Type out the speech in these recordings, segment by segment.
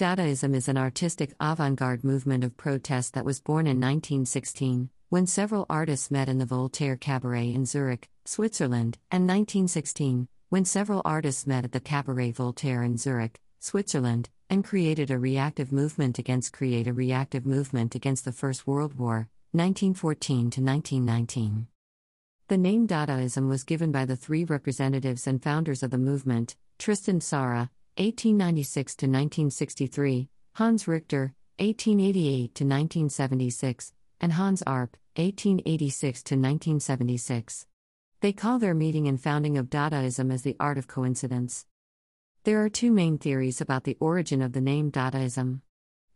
Dadaism is an artistic avant garde movement of protest that was born in 1916, when several artists met in the Voltaire Cabaret in Zurich, Switzerland, and 1916, when several artists met at the Cabaret Voltaire in Zurich, Switzerland, and created a reactive movement against create a reactive movement against the First World War, 1914 to 1919. The name Dadaism was given by the three representatives and founders of the movement, Tristan Tzara, 1896 to 1963, Hans Richter, 1888 to 1976, and Hans Arp, 1886 to 1976. They call their meeting and founding of Dadaism as the art of coincidence. There are two main theories about the origin of the name Dadaism.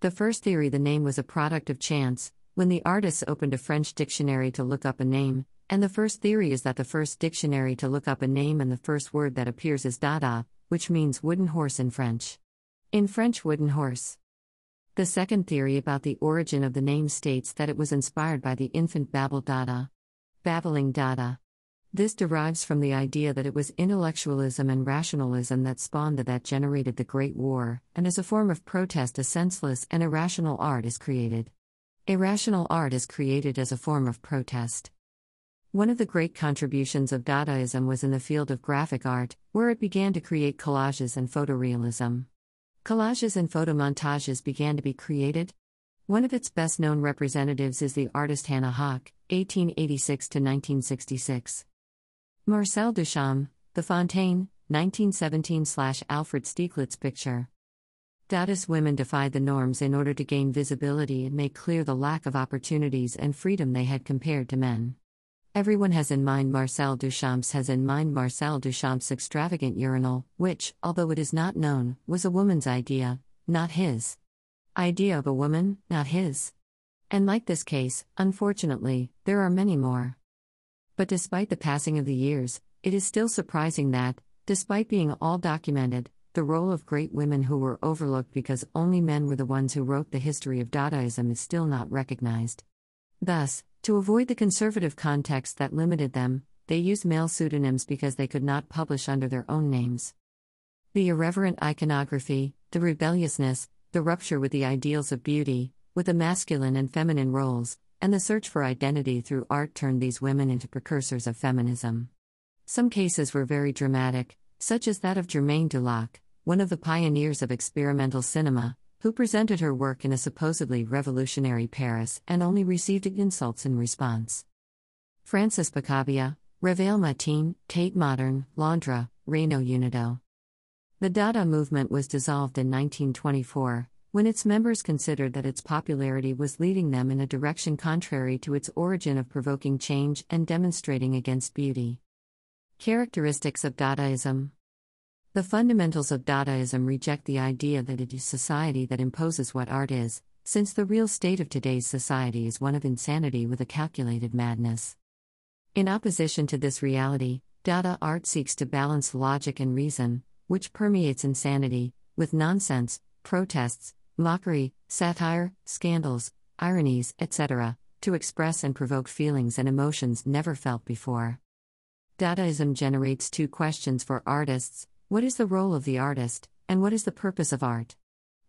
The first theory the name was a product of chance, when the artists opened a French dictionary to look up a name, and the first theory is that the first dictionary to look up a name and the first word that appears is Dada, which means wooden horse in French. In French, wooden horse. The second theory about the origin of the name states that it was inspired by the infant Babel Dada. Babbling Dada. This derives from the idea that it was intellectualism and rationalism that spawned the that generated the Great War, and as a form of protest, a senseless and irrational art is created. Irrational art is created as a form of protest. One of the great contributions of Dadaism was in the field of graphic art, where it began to create collages and photorealism. Collages and photomontages began to be created. One of its best known representatives is the artist Hannah Höch, 1886 to 1966. Marcel Duchamp, The Fontaine, 1917 Alfred Stieglitz picture. Dadaist women defied the norms in order to gain visibility and make clear the lack of opportunities and freedom they had compared to men. Everyone has in mind Marcel Duchamp's has in mind Marcel Duchamp's extravagant urinal, which, although it is not known, was a woman's idea, not his. Idea of a woman, not his. And like this case, unfortunately, there are many more. But despite the passing of the years, it is still surprising that, despite being all documented, the role of great women who were overlooked because only men were the ones who wrote the history of Dadaism is still not recognized. Thus, to avoid the conservative context that limited them, they used male pseudonyms because they could not publish under their own names. The irreverent iconography, the rebelliousness, the rupture with the ideals of beauty, with the masculine and feminine roles, and the search for identity through art turned these women into precursors of feminism. Some cases were very dramatic, such as that of Germaine Dulac, one of the pioneers of experimental cinema, who presented her work in a supposedly revolutionary Paris and only received insults in response. Francis Picabia, Reveil Matin, Tate Modern, Londres, Reino Unido. The Dada movement was dissolved in 1924, when its members considered that its popularity was leading them in a direction contrary to its origin of provoking change and demonstrating against beauty. Characteristics of Dadaism the fundamentals of Dadaism reject the idea that it is society that imposes what art is, since the real state of today's society is one of insanity with a calculated madness. In opposition to this reality, Dada art seeks to balance logic and reason, which permeates insanity, with nonsense, protests, mockery, satire, scandals, ironies, etc., to express and provoke feelings and emotions never felt before. Dadaism generates two questions for artists what is the role of the artist, and what is the purpose of art?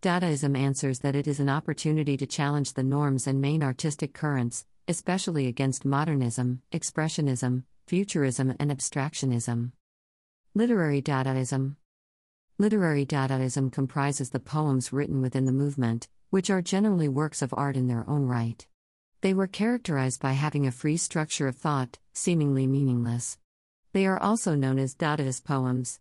Dadaism answers that it is an opportunity to challenge the norms and main artistic currents, especially against modernism, expressionism, futurism, and abstractionism. Literary Dadaism Literary Dadaism comprises the poems written within the movement, which are generally works of art in their own right. They were characterized by having a free structure of thought, seemingly meaningless. They are also known as Dadaist poems.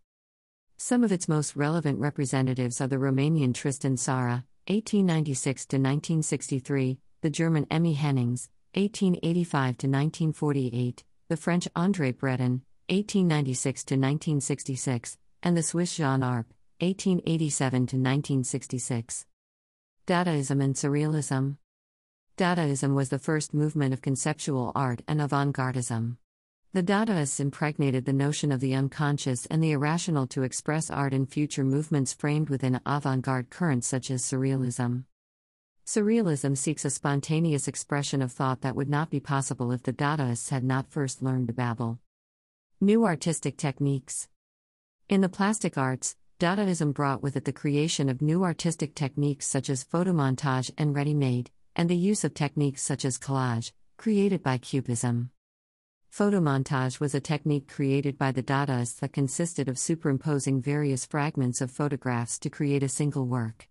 Some of its most relevant representatives are the Romanian Tristan Tzara, 1896 to 1963, the German Emmy Hennings, 1885 to 1948, the French André Breton, 1896 to 1966, and the Swiss Jean Arp, 1887 to 1966. Dadaism and Surrealism Dadaism was the first movement of conceptual art and avant gardism. The Dadaists impregnated the notion of the unconscious and the irrational to express art in future movements framed within avant garde currents such as Surrealism. Surrealism seeks a spontaneous expression of thought that would not be possible if the Dadaists had not first learned to babble. New artistic techniques. In the plastic arts, Dadaism brought with it the creation of new artistic techniques such as photomontage and ready made, and the use of techniques such as collage, created by Cubism. Photomontage was a technique created by the Dadaists that consisted of superimposing various fragments of photographs to create a single work.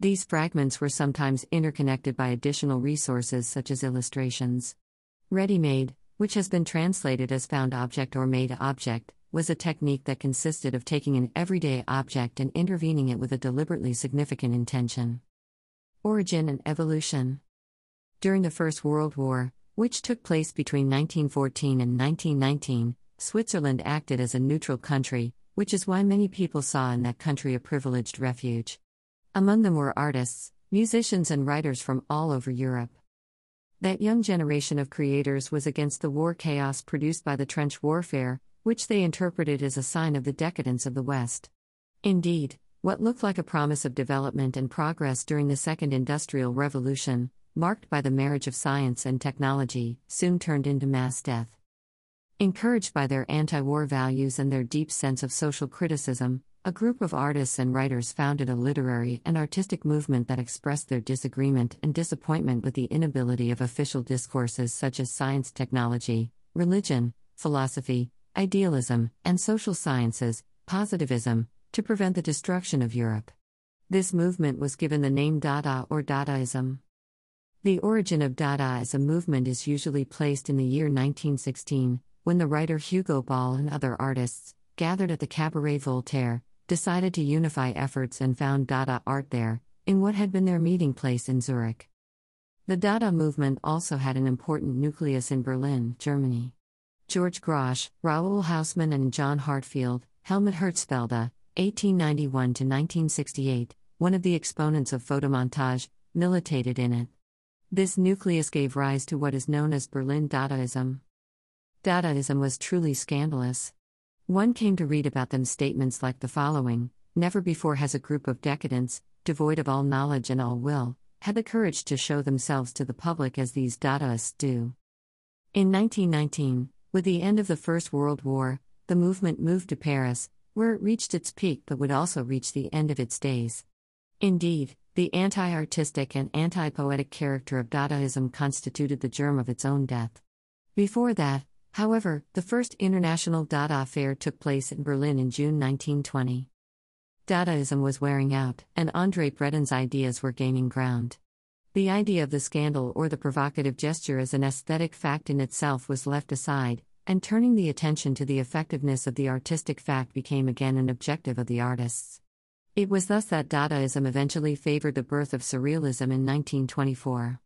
These fragments were sometimes interconnected by additional resources such as illustrations. Ready made, which has been translated as found object or made object, was a technique that consisted of taking an everyday object and intervening it with a deliberately significant intention. Origin and evolution. During the First World War, which took place between 1914 and 1919, Switzerland acted as a neutral country, which is why many people saw in that country a privileged refuge. Among them were artists, musicians, and writers from all over Europe. That young generation of creators was against the war chaos produced by the trench warfare, which they interpreted as a sign of the decadence of the West. Indeed, what looked like a promise of development and progress during the Second Industrial Revolution, marked by the marriage of science and technology, soon turned into mass death. Encouraged by their anti war values and their deep sense of social criticism, a group of artists and writers founded a literary and artistic movement that expressed their disagreement and disappointment with the inability of official discourses such as science technology, religion, philosophy, idealism, and social sciences, positivism, to prevent the destruction of Europe. This movement was given the name Dada or Dadaism. The origin of Dada as a movement is usually placed in the year 1916, when the writer Hugo Ball and other artists, gathered at the Cabaret Voltaire, decided to unify efforts and found Dada art there, in what had been their meeting place in Zurich. The Dada movement also had an important nucleus in Berlin, Germany. George Grosz, Raoul Hausmann, and John Heartfield, Helmut Herzfelde, 1891 to 1968, one of the exponents of photomontage, militated in it. This nucleus gave rise to what is known as Berlin Dadaism. Dadaism was truly scandalous. One came to read about them statements like the following Never before has a group of decadents, devoid of all knowledge and all will, had the courage to show themselves to the public as these Dadaists do. In 1919, with the end of the First World War, the movement moved to Paris, where it reached its peak but would also reach the end of its days. Indeed, the anti artistic and anti poetic character of Dadaism constituted the germ of its own death. Before that, However, the first International Dada Fair took place in Berlin in June 1920. Dadaism was wearing out, and Andre Breton's ideas were gaining ground. The idea of the scandal or the provocative gesture as an aesthetic fact in itself was left aside, and turning the attention to the effectiveness of the artistic fact became again an objective of the artists. It was thus that Dadaism eventually favored the birth of Surrealism in 1924.